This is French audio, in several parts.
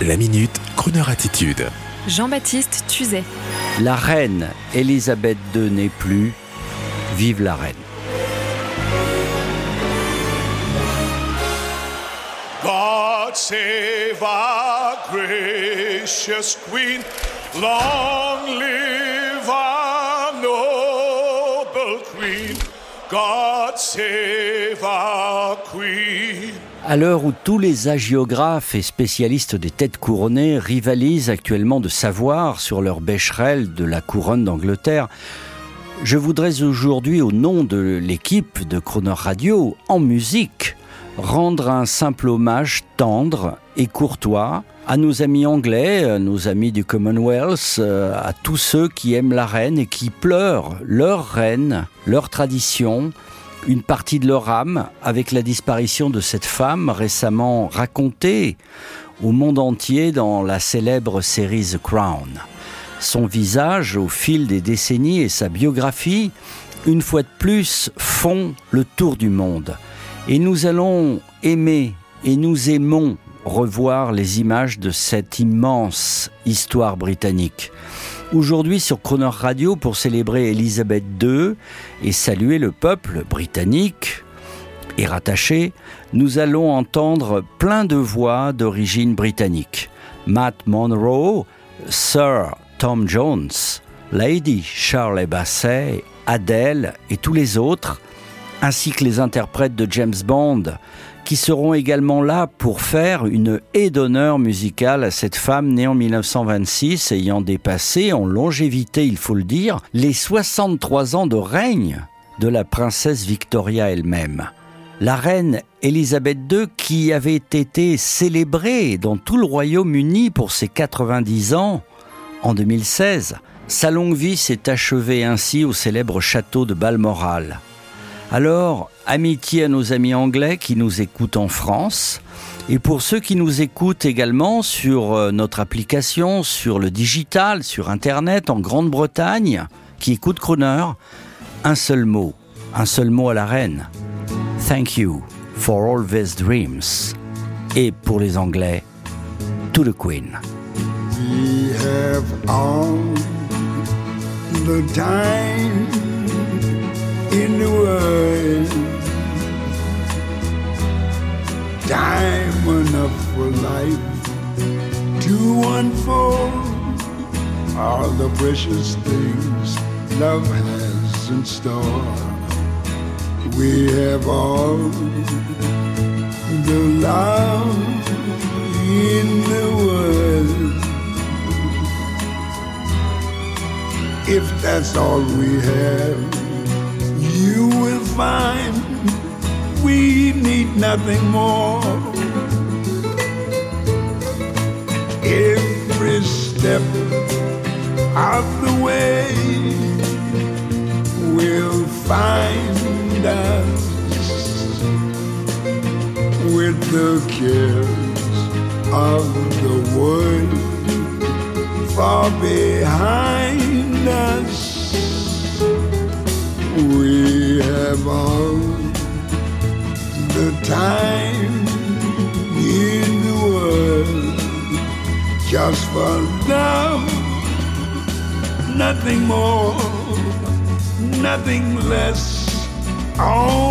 La minute, Kroneur attitude. Jean-Baptiste Tuzet. La reine Elisabeth II n'est plus. Vive la reine. God save our gracious Queen. Long live our noble Queen. God save our Queen. À l'heure où tous les hagiographes et spécialistes des têtes couronnées rivalisent actuellement de savoir sur leur bécherelle de la couronne d'Angleterre, je voudrais aujourd'hui, au nom de l'équipe de Croner Radio, en musique, rendre un simple hommage tendre et courtois à nos amis anglais, à nos amis du Commonwealth, euh, à tous ceux qui aiment la reine et qui pleurent leur reine, leur tradition, une partie de leur âme avec la disparition de cette femme récemment racontée au monde entier dans la célèbre série The Crown. Son visage au fil des décennies et sa biographie, une fois de plus, font le tour du monde. Et nous allons aimer et nous aimons revoir les images de cette immense histoire britannique. Aujourd'hui sur Croner Radio pour célébrer Elisabeth II et saluer le peuple britannique et rattaché, nous allons entendre plein de voix d'origine britannique. Matt Monroe, Sir Tom Jones, Lady Shirley Bassey, Adele et tous les autres, ainsi que les interprètes de James Bond, qui seront également là pour faire une haie d'honneur musicale à cette femme née en 1926, ayant dépassé en longévité, il faut le dire, les 63 ans de règne de la princesse Victoria elle-même. La reine Elisabeth II, qui avait été célébrée dans tout le Royaume-Uni pour ses 90 ans en 2016, sa longue vie s'est achevée ainsi au célèbre château de Balmoral. Alors, amitié à nos amis anglais qui nous écoutent en France. Et pour ceux qui nous écoutent également sur euh, notre application, sur le digital, sur Internet, en Grande-Bretagne, qui écoutent Croner, un seul mot, un seul mot à la reine. Thank you for all these dreams. Et pour les Anglais, to the Queen. In the world. Time enough for life to unfold all the precious things love has in store. We have all the love in the world. If that's all we have, we need nothing more. Every step of the way will find us with the cares of the world far behind us. We the time in the world just for love, nothing more, nothing less. Only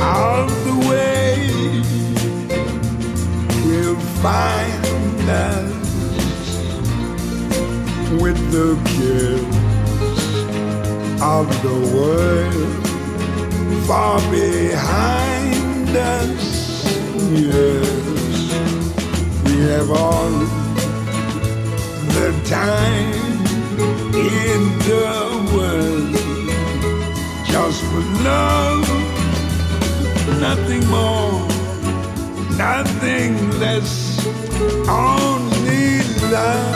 of the way will find us with the kiss of the world far behind us. Yes, we have all nothing more, nothing less, only love.